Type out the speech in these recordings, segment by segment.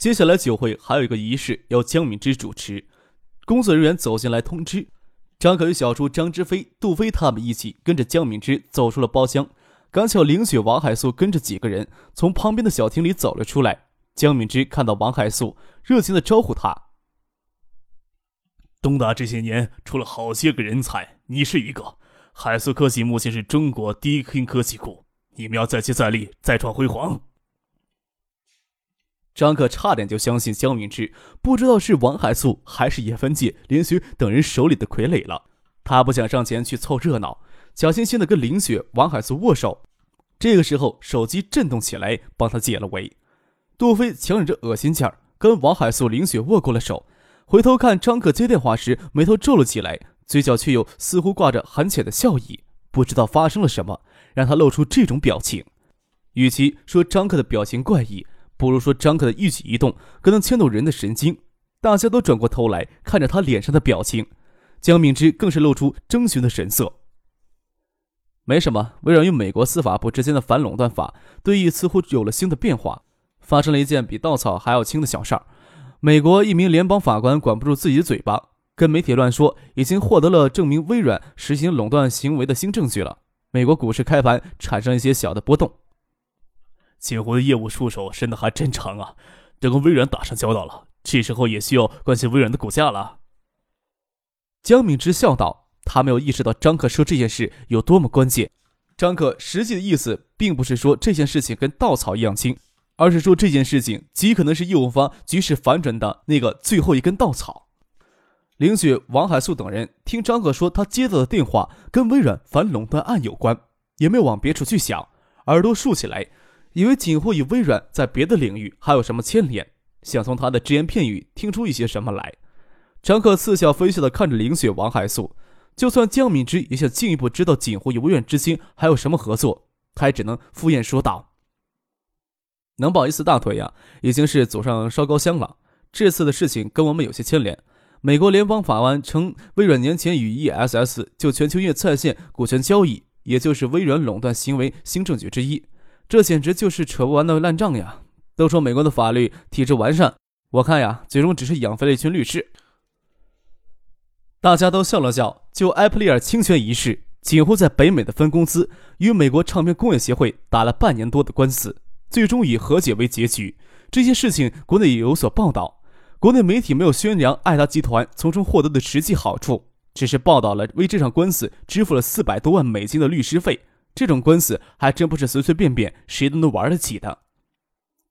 接下来酒会还有一个仪式要江敏之主持，工作人员走进来通知，张可与小叔张之飞、杜飞他们一起跟着江敏之走出了包厢。刚巧凌雪、王海素跟着几个人从旁边的小厅里走了出来。江敏之看到王海素，热情的招呼他：“东大这些年出了好些个人才，你是一个。海素科技目前是中国第一科科技库，你们要再接再厉，再创辉煌。”张可差点就相信江明志不知道是王海素还是叶凡界、林雪等人手里的傀儡了。他不想上前去凑热闹，小心心的跟林雪、王海素握手。这个时候，手机震动起来，帮他解了围。杜飞强忍着恶心劲儿，跟王海素、林雪握过了手，回头看张可接电话时，眉头皱了起来，嘴角却又似乎挂着含浅的笑意。不知道发生了什么，让他露出这种表情。与其说张克的表情怪异，不如说，张克的一举一动可能牵动人的神经。大家都转过头来看着他脸上的表情，江敏之更是露出征询的神色。没什么，微软与美国司法部之间的反垄断法对弈似乎有了新的变化，发生了一件比稻草还要轻的小事儿。美国一名联邦法官管不住自己的嘴巴，跟媒体乱说已经获得了证明微软实行垄断行为的新证据了。美国股市开盘产生一些小的波动。锦湖的业务触手伸得还真长啊，都跟微软打上交道了，这时候也需要关心微软的股价了。江敏之笑道：“他没有意识到张克说这件事有多么关键。张克实际的意思并不是说这件事情跟稻草一样轻，而是说这件事情极可能是业务方局势反转的那个最后一根稻草。”林雪、王海素等人听张克说他接到的电话跟微软反垄断案有关，也没有往别处去想，耳朵竖起来。以为锦湖与微软在别的领域还有什么牵连，想从他的只言片语听出一些什么来。张克似笑非笑地看着林雪、王海素，就算江敏之也想进一步知道锦湖与微软之间还有什么合作，他也只能敷衍说道：“能抱一次大腿呀，已经是祖上烧高香了。这次的事情跟我们有些牵连。美国联邦法官称，微软年前与 ESS 就全球业在线股权交易，也就是微软垄断行为新证据之一。”这简直就是扯不完的烂账呀！都说美国的法律体制完善，我看呀，最终只是养肥了一群律师。大家都笑了笑。就埃普利尔侵权一事，几乎在北美的分公司与美国唱片工业协会打了半年多的官司，最终以和解为结局。这些事情国内也有所报道，国内媒体没有宣扬爱达集团从中获得的实际好处，只是报道了为这场官司支付了四百多万美金的律师费。这种官司还真不是随随便便谁都能玩得起的。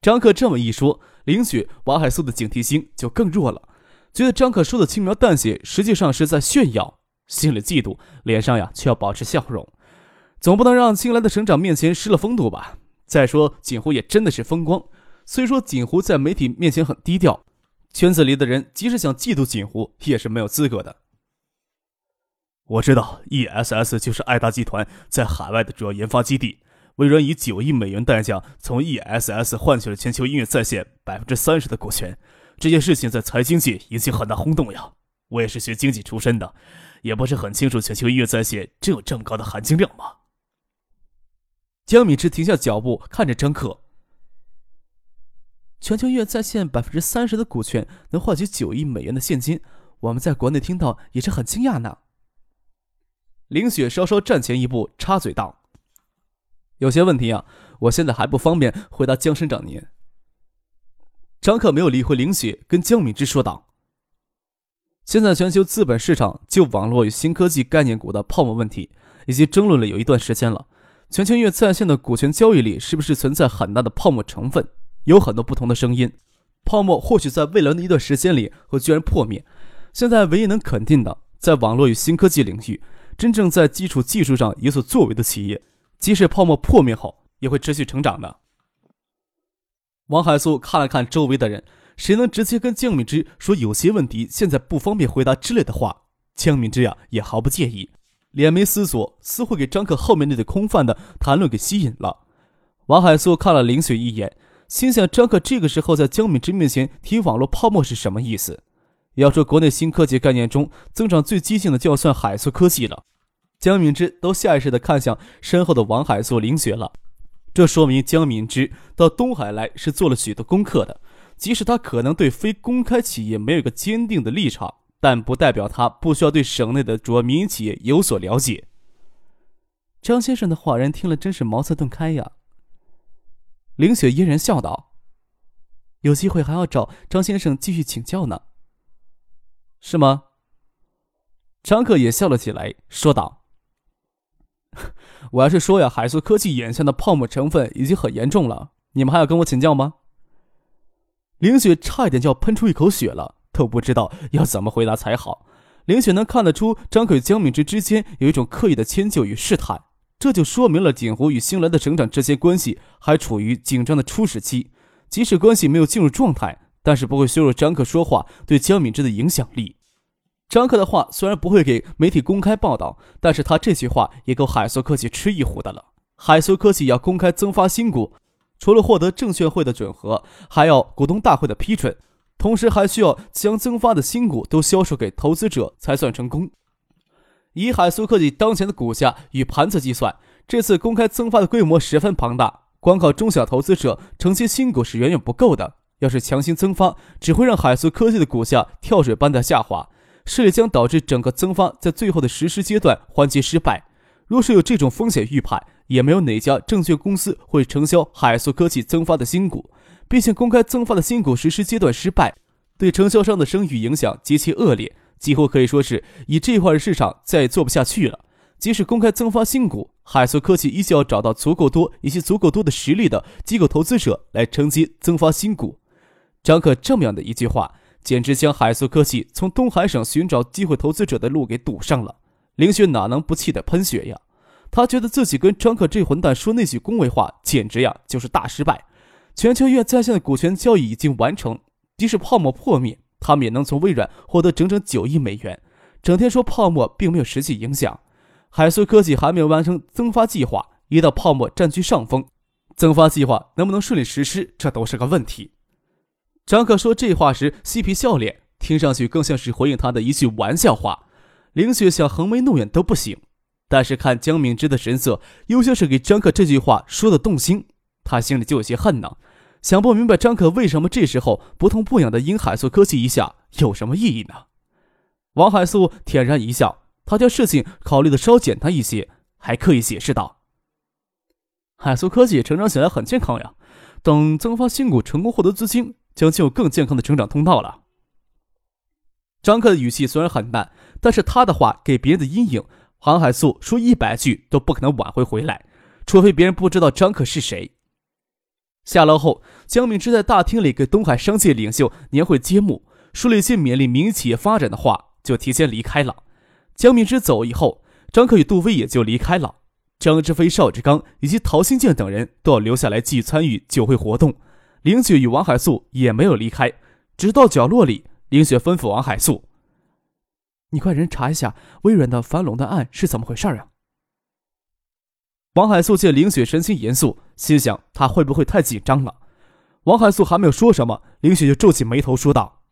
张克这么一说，林雪、王海素的警惕心就更弱了，觉得张克说的轻描淡写，实际上是在炫耀，心里嫉妒，脸上呀却要保持笑容。总不能让新来的省长面前失了风度吧？再说锦湖也真的是风光，虽说锦湖在媒体面前很低调，圈子里的人即使想嫉妒锦湖，也是没有资格的。我知道，ESS 就是爱达集团在海外的主要研发基地。微软以九亿美元代价从 ESS 换取了全球音乐在线百分之三十的股权。这件事情在财经界引起很大轰动呀。我也是学经济出身的，也不是很清楚全球音乐在线真有这么高的含金量吗？江敏之停下脚步，看着张克。全球音乐在线百分之三十的股权能换取九亿美元的现金，我们在国内听到也是很惊讶呢。林雪稍稍站前一步，插嘴道：“有些问题啊，我现在还不方便回答江省长您。”张克没有理会林雪，跟江敏之说道：“现在全球资本市场就网络与新科技概念股的泡沫问题，已经争论了有一段时间了。全球月在线的股权交易里，是不是存在很大的泡沫成分？有很多不同的声音。泡沫或许在未来的一段时间里会居然破灭。现在唯一能肯定的，在网络与新科技领域。”真正在基础技术上有所作为的企业，即使泡沫破灭后，也会持续成长的。王海素看了看周围的人，谁能直接跟江敏之说有些问题现在不方便回答之类的话？江敏之呀也毫不介意，脸没思索，似乎给张克后面那对空泛的谈论给吸引了。王海素看了林雪一眼，心想：张克这个时候在江敏之面前提网络泡沫是什么意思？要说国内新科技概念中增长最激进的，就要算海塑科技了。江敏之都下意识地看向身后的王海素、林雪了，这说明江敏之到东海来是做了许多功课的。即使他可能对非公开企业没有一个坚定的立场，但不代表他不需要对省内的主要民营企业有所了解。张先生的话，人听了真是茅塞顿开呀。林雪嫣然笑道：“有机会还要找张先生继续请教呢，是吗？”张克也笑了起来，说道：“我要是说呀，海素科技眼下的泡沫成分已经很严重了，你们还要跟我请教吗？”林雪差一点就要喷出一口血了，都不知道要怎么回答才好。林雪能看得出张克与江敏之之间有一种刻意的迁就与试探。这就说明了锦湖与星来的成长之间关系还处于紧张的初始期，即使关系没有进入状态，但是不会削弱张克说话对江敏之的影响力。张克的话虽然不会给媒体公开报道，但是他这句话也够海苏科技吃一壶的了。海苏科技要公开增发新股，除了获得证券会的准核，还要股东大会的批准，同时还需要将增发的新股都销售给投资者才算成功。以海苏科技当前的股价与盘子计算，这次公开增发的规模十分庞大，光靠中小投资者承接新股是远远不够的。要是强行增发，只会让海苏科技的股价跳水般的下滑，势力将导致整个增发在最后的实施阶段环节失败。若是有这种风险预判，也没有哪家证券公司会承销海苏科技增发的新股。毕竟，公开增发的新股实施阶段失败，对承销商的声誉影响极其恶劣。几乎可以说是以这块市场再也做不下去了。即使公开增发新股，海素科技依旧要找到足够多以及足够多的实力的机构投资者来承接增发新股。张克这么样的一句话，简直将海素科技从东海省寻找机会投资者的路给堵上了。林雪哪能不气得喷血呀？他觉得自己跟张克这混蛋说那句恭维话，简直呀就是大失败。全球医院在线的股权交易已经完成，即使泡沫破灭。他们也能从微软获得整整九亿美元，整天说泡沫并没有实际影响。海素科技还没有完成增发计划，一到泡沫占据上风，增发计划能不能顺利实施，这都是个问题。张可说这话时嬉皮笑脸，听上去更像是回应他的一句玩笑话。林雪想横眉怒眼都不行，但是看江敏之的神色，又像是给张克这句话说的动心，他心里就有些恨呢。想不明白张可为什么这时候不痛不痒的阴海素科技一下有什么意义呢？王海素恬然一笑，他将事情考虑的稍简单一些，还刻意解释道：“海素科技成长起来很健康呀，等增发新股成功获得资金，将进入更健康的成长通道了。”张克的语气虽然很淡，但是他的话给别人的阴影，黄海素说一百句都不可能挽回回来，除非别人不知道张克是谁。下楼后，江敏之在大厅里给东海商界领袖年会揭幕，说了一些勉励民营企业发展的话，就提前离开了。江敏之走以后，张克与杜飞也就离开了。张志飞、邵志刚以及陶新建等人都要留下来继续参与酒会活动。林雪与王海素也没有离开，直到角落里，林雪吩咐王海素：“你快人查一下微软的反垄断案是怎么回事啊！”王海素见林雪神情严肃，心想她会不会太紧张了。王海素还没有说什么，林雪就皱起眉头说道：“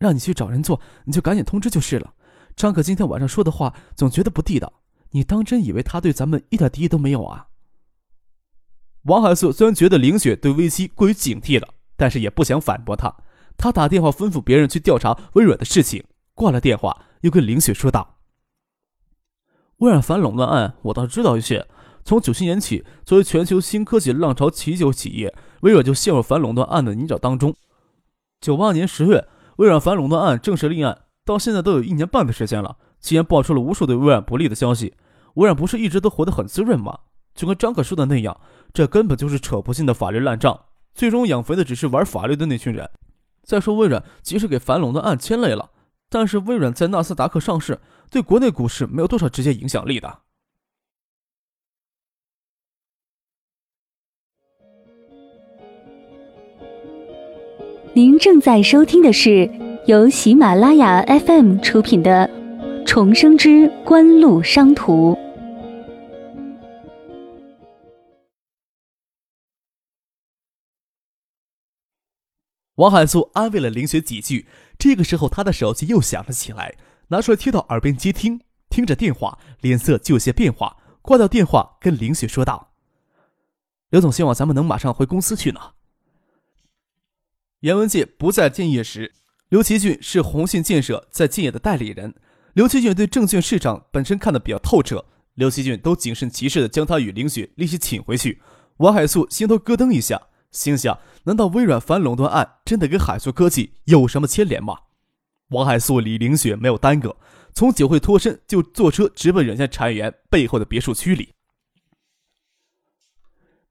让你去找人做，你就赶紧通知就是了。张可今天晚上说的话，总觉得不地道。你当真以为他对咱们一点敌意都没有啊？”王海素虽然觉得林雪对危机过于警惕了，但是也不想反驳他。他打电话吩咐别人去调查微软的事情，挂了电话，又跟林雪说道。微软反垄断案，我倒是知道一些。从九七年起，作为全球新科技浪潮起久企业，微软就陷入反垄断案的泥沼当中。九八年十月，微软反垄断案正式立案，到现在都有一年半的时间了，竟然爆出了无数对微软不利的消息。微软不是一直都活得很滋润吗？就跟张可说的那样，这根本就是扯不尽的法律烂账，最终养肥的只是玩法律的那群人。再说，微软即使给反垄断案牵累了，但是微软在纳斯达克上市。对国内股市没有多少直接影响力的。您正在收听的是由喜马拉雅 FM 出品的《重生之官路商途》。王海素安慰了林雪几句，这个时候他的手机又响了起来，拿出来贴到耳边接听，听着电话，脸色就有些变化，挂掉电话，跟林雪说道：“刘总希望咱们能马上回公司去呢。”严文杰不在建业时，刘奇俊是鸿信建设在建业的代理人。刘奇俊对证券市场本身看得比较透彻，刘奇俊都谨慎其事的将他与林雪立即请回去。王海素心头咯噔一下，心想：难道微软反垄断案真的跟海素科技有什么牵连吗？王海素李林雪没有耽搁，从酒会脱身，就坐车直奔软件产业园背后的别墅区里。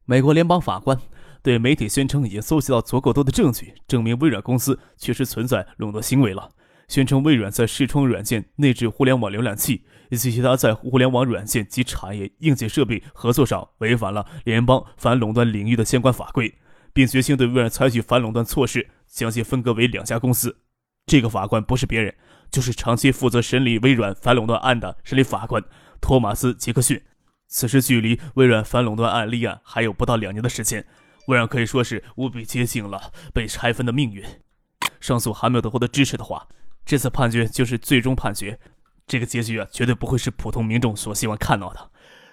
美国联邦法官。对媒体宣称已经搜集到足够多的证据，证明微软公司确实存在垄断行为了。宣称微软在视窗软件内置互联网浏览器以及其他在互联网软件及产业硬件设备合作上违反了联邦反垄断领域的相关法规，并决心对微软采取反垄断措施，将其分割为两家公司。这个法官不是别人，就是长期负责审理微软反垄断案的审理法官托马斯·杰克逊。此时距离微软反垄断案立案还有不到两年的时间。微软可以说是无比接近了被拆分的命运。上诉还没有得获得支持的话，这次判决就是最终判决。这个结局啊，绝对不会是普通民众所希望看到的。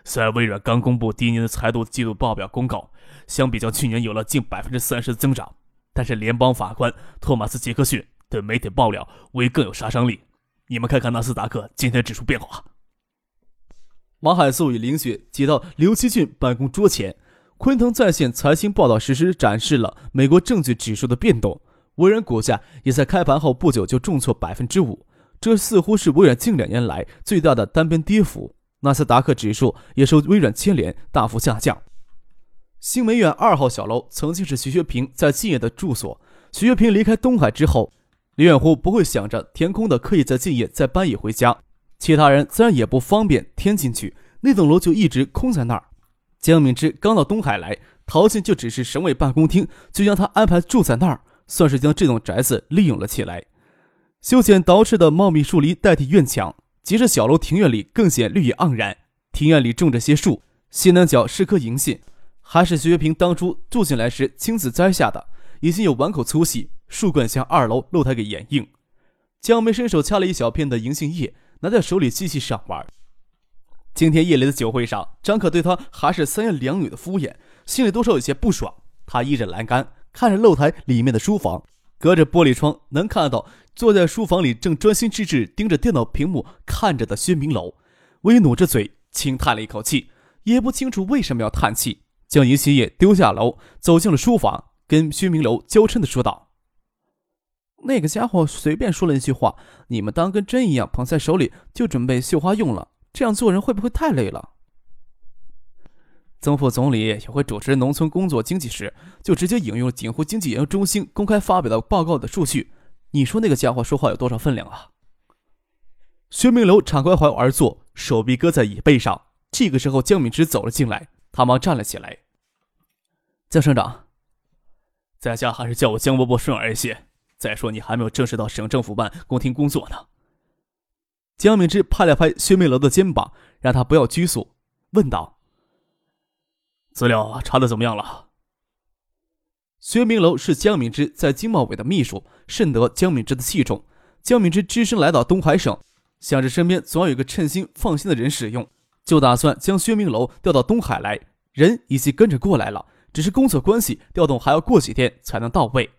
虽然微软刚公布第一年的财度季度报表公告，相比较去年有了近百分之三十的增长，但是联邦法官托马斯·杰克逊对媒体爆料为更有杀伤力。你们看看纳斯达克今天指数变化。王海素与林雪挤到刘奇俊办公桌前。昆腾在线财经报道实时展示了美国证据指数的变动，微软股价也在开盘后不久就重挫百分之五，这似乎是微软近两年来最大的单边跌幅。纳斯达克指数也受微软牵连大幅下降。新梅苑二号小楼曾经是徐学平在敬业的住所，徐学平离开东海之后，李远湖不会想着填空的刻意在敬业再搬一回家，其他人自然也不方便填进去，那栋楼就一直空在那儿。江敏之刚到东海来，陶静就只是省委办公厅，就将他安排住在那儿，算是将这栋宅子利用了起来。修剪捯饬的茂密树篱代替院墙，即使小楼庭院里更显绿意盎然。庭院里种着些树，西南角是棵银杏，还是徐学平当初住进来时亲自栽下的，已经有碗口粗细，树冠将二楼露台给掩映。江梅伸手掐了一小片的银杏叶，拿在手里细细赏玩。今天夜里的酒会上，张可对他还是三言两语的敷衍，心里多少有些不爽。他依着栏杆，看着露台里面的书房，隔着玻璃窗能看到坐在书房里正专心致志盯着电脑屏幕看着的薛明楼，微努着嘴轻叹了一口气，也不清楚为什么要叹气，将银杏叶丢下楼，走进了书房，跟薛明楼娇嗔的说道：“那个家伙随便说了一句话，你们当跟针一样捧在手里，就准备绣花用了。”这样做人会不会太累了？曾副总理也会主持农村工作经济时，就直接引用锦湖经济研究中心公开发表的报告的数据。你说那个家伙说话有多少分量啊？薛明楼敞开怀而坐，手臂搁在椅背上。这个时候，江敏之走了进来，他忙站了起来。江省长，在下还是叫我江伯伯顺耳一些。再说，你还没有正式到省政府办公厅工作呢。江敏之拍了拍薛明楼的肩膀，让他不要拘束，问道：“资料查的怎么样了？”薛明楼是江敏之在经贸委的秘书，甚得江敏之的器重。江敏之只身来到东海省，想着身边总要有个称心放心的人使用，就打算将薛明楼调到东海来。人已经跟着过来了，只是工作关系，调动还要过几天才能到位。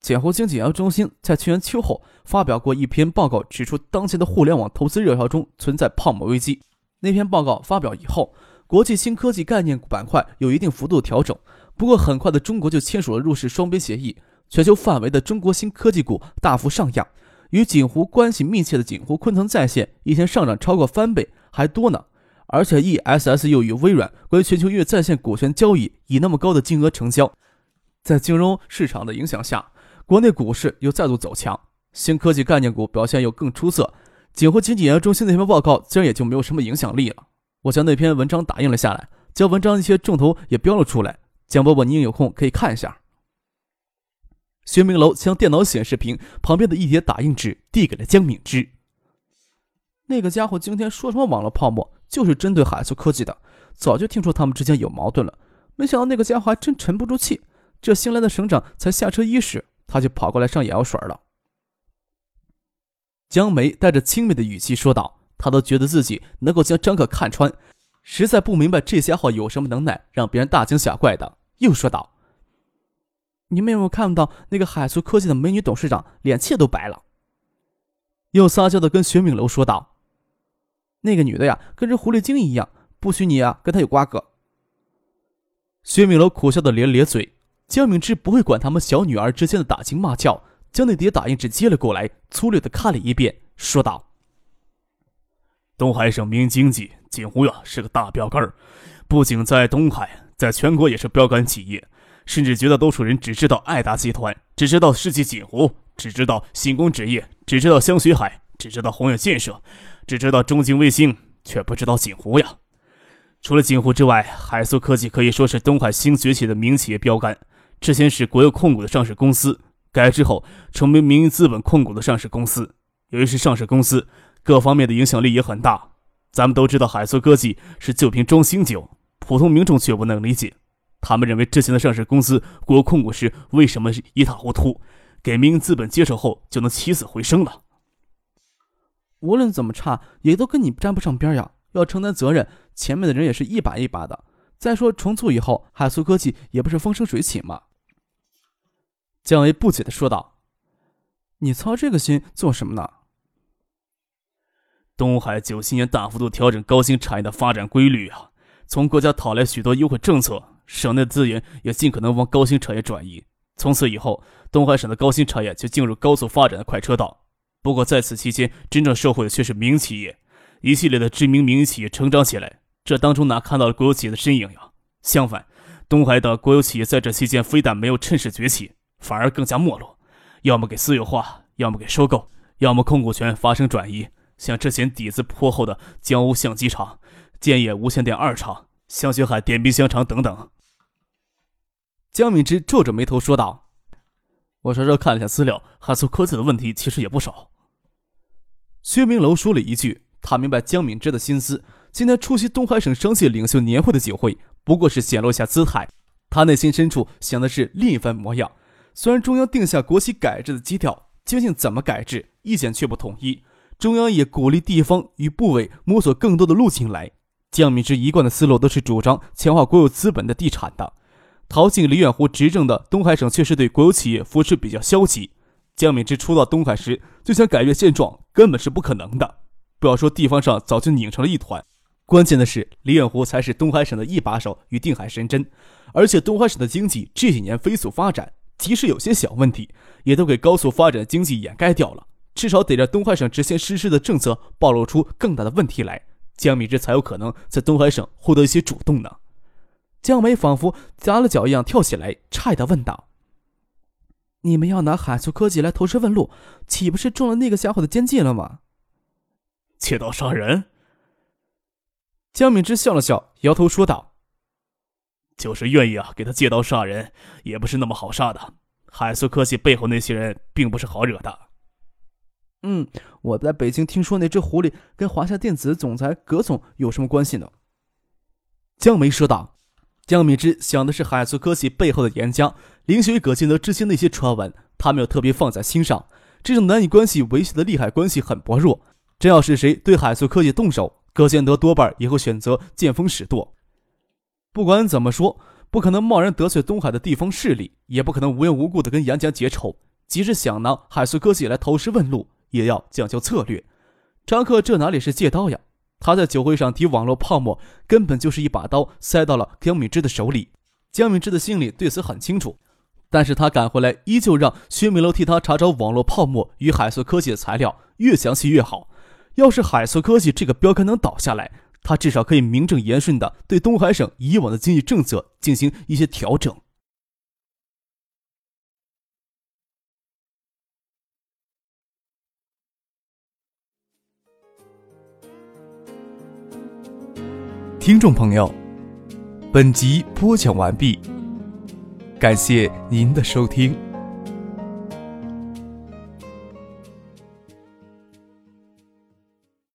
简湖经济研究中心在去年秋后发表过一篇报告，指出当前的互联网投资热潮中存在泡沫危机。那篇报告发表以后，国际新科技概念板块有一定幅度调整。不过很快的，中国就签署了入市双边协议，全球范围的中国新科技股大幅上扬。与锦湖关系密切的锦湖昆腾在线一天上涨超过翻倍还多呢。而且 ESS 又与微软关于全球月在线股权交易以那么高的金额成交，在金融市场的影响下。国内股市又再度走强，新科技概念股表现又更出色。锦湖经济研究中心那篇报告自然也就没有什么影响力了。我将那篇文章打印了下来，将文章一些重头也标了出来。蒋伯伯，你有空可以看一下。薛明楼将电脑显示屏旁边的一叠打印纸递给了江敏之。那个家伙今天说什么网络泡沫，就是针对海苏科技的。早就听说他们之间有矛盾了，没想到那个家伙还真沉不住气。这新来的省长才下车伊始，他就跑过来上眼药水了。江梅带着轻蔑的语气说道：“他都觉得自己能够将张可看穿，实在不明白这家伙有什么能耐，让别人大惊小怪的。”又说道：“你们有没有看到那个海苏科技的美女董事长脸气都白了？”又撒娇的跟薛明楼说道：“那个女的呀，跟只狐狸精一样，不许你啊跟她有瓜葛。”薛明楼苦笑的咧咧嘴，江敏之不会管他们小女儿之间的打情骂俏。将那叠打印纸接了过来，粗略的看了一遍，说道：“东海省民营经济，锦湖呀是个大标杆儿，不仅在东海，在全国也是标杆企业。甚至绝大多数人只知道爱达集团，只知道世纪锦湖，只知道新工纸业，只知道香雪海，只知道宏远建设，只知道中景卫星，却不知道锦湖呀。除了锦湖之外，海苏科技可以说是东海新崛起的民营企业标杆。之前是国有控股的上市公司。”改制后，成为民营资本控股的上市公司。由于是上市公司，各方面的影响力也很大。咱们都知道，海苏科技是旧瓶装新酒，普通民众却不能理解。他们认为之前的上市公司国控股时为什么是一塌糊涂，给民营资本接手后就能起死回生了？无论怎么差，也都跟你沾不上边呀！要承担责任，前面的人也是一把一把的。再说重组以后，海苏科技也不是风生水起嘛。姜维不解的说道：“你操这个心做什么呢？”东海九七年大幅度调整高新产业的发展规律啊，从国家讨来许多优惠政策，省内的资源也尽可能往高新产业转移。从此以后，东海省的高新产业就进入高速发展的快车道。不过在此期间，真正受惠的却是民营企业，一系列的知名民营企业成长起来。这当中哪看到了国有企业的身影呀？相反，东海的国有企业在这期间非但没有趁势崛起。反而更加没落，要么给私有化，要么给收购，要么控股权发生转移。像之前底子颇厚的江鸥相机厂、建业无线电二厂、香雪海点冰箱厂等等。江敏之皱着眉头说道：“我稍稍看了下资料，海素科技的问题其实也不少。”薛明楼说了一句：“他明白江敏之的心思。今天出席东海省商界领袖年会的酒会，不过是显露下姿态。他内心深处想的是另一番模样。”虽然中央定下国企改制的基调，究竟怎么改制，意见却不统一。中央也鼓励地方与部委摸索更多的路径来。江敏之一贯的思路都是主张强化国有资本的地产的。陶进、李远湖执政的东海省确实对国有企业扶持比较消极。江敏之初到东海时就想改变现状，根本是不可能的。不要说地方上早就拧成了一团，关键的是李远湖才是东海省的一把手与定海神针，而且东海省的经济这几年飞速发展。即使有些小问题，也都给高速发展的经济掩盖掉了。至少得让东海省执行实施的政策暴露出更大的问题来，江敏之才有可能在东海省获得一些主动呢。江梅仿佛夹了脚一样跳起来，诧异的问道：“你们要拿海苏科技来投石问路，岂不是中了那个家伙的奸计了吗？”借刀杀人。江敏之笑了笑，摇头说道。就是愿意啊，给他借刀杀人，也不是那么好杀的。海苏科技背后那些人并不是好惹的。嗯，我在北京听说那只狐狸跟华夏电子总裁葛总有什么关系呢？江梅说道。江敏之想的是海素科技背后的严家、林雪与、葛建德之间的一些传闻，他没有特别放在心上。这种男女关系维系的利害关系很薄弱，真要是谁对海素科技动手，葛建德多半也会选择见风使舵。不管怎么说，不可能贸然得罪东海的地方势力，也不可能无缘无故的跟杨家结仇。即使想拿海素科技来投石问路，也要讲究策略。张克这哪里是借刀呀？他在酒会上提网络泡沫，根本就是一把刀塞到了江敏芝的手里。江敏芝的心里对此很清楚，但是他赶回来，依旧让薛明楼替他查找网络泡沫与海素科技的材料，越详细越好。要是海素科技这个标杆能倒下来，他至少可以名正言顺的对东海省以往的经济政策进行一些调整。听众朋友，本集播讲完毕，感谢您的收听。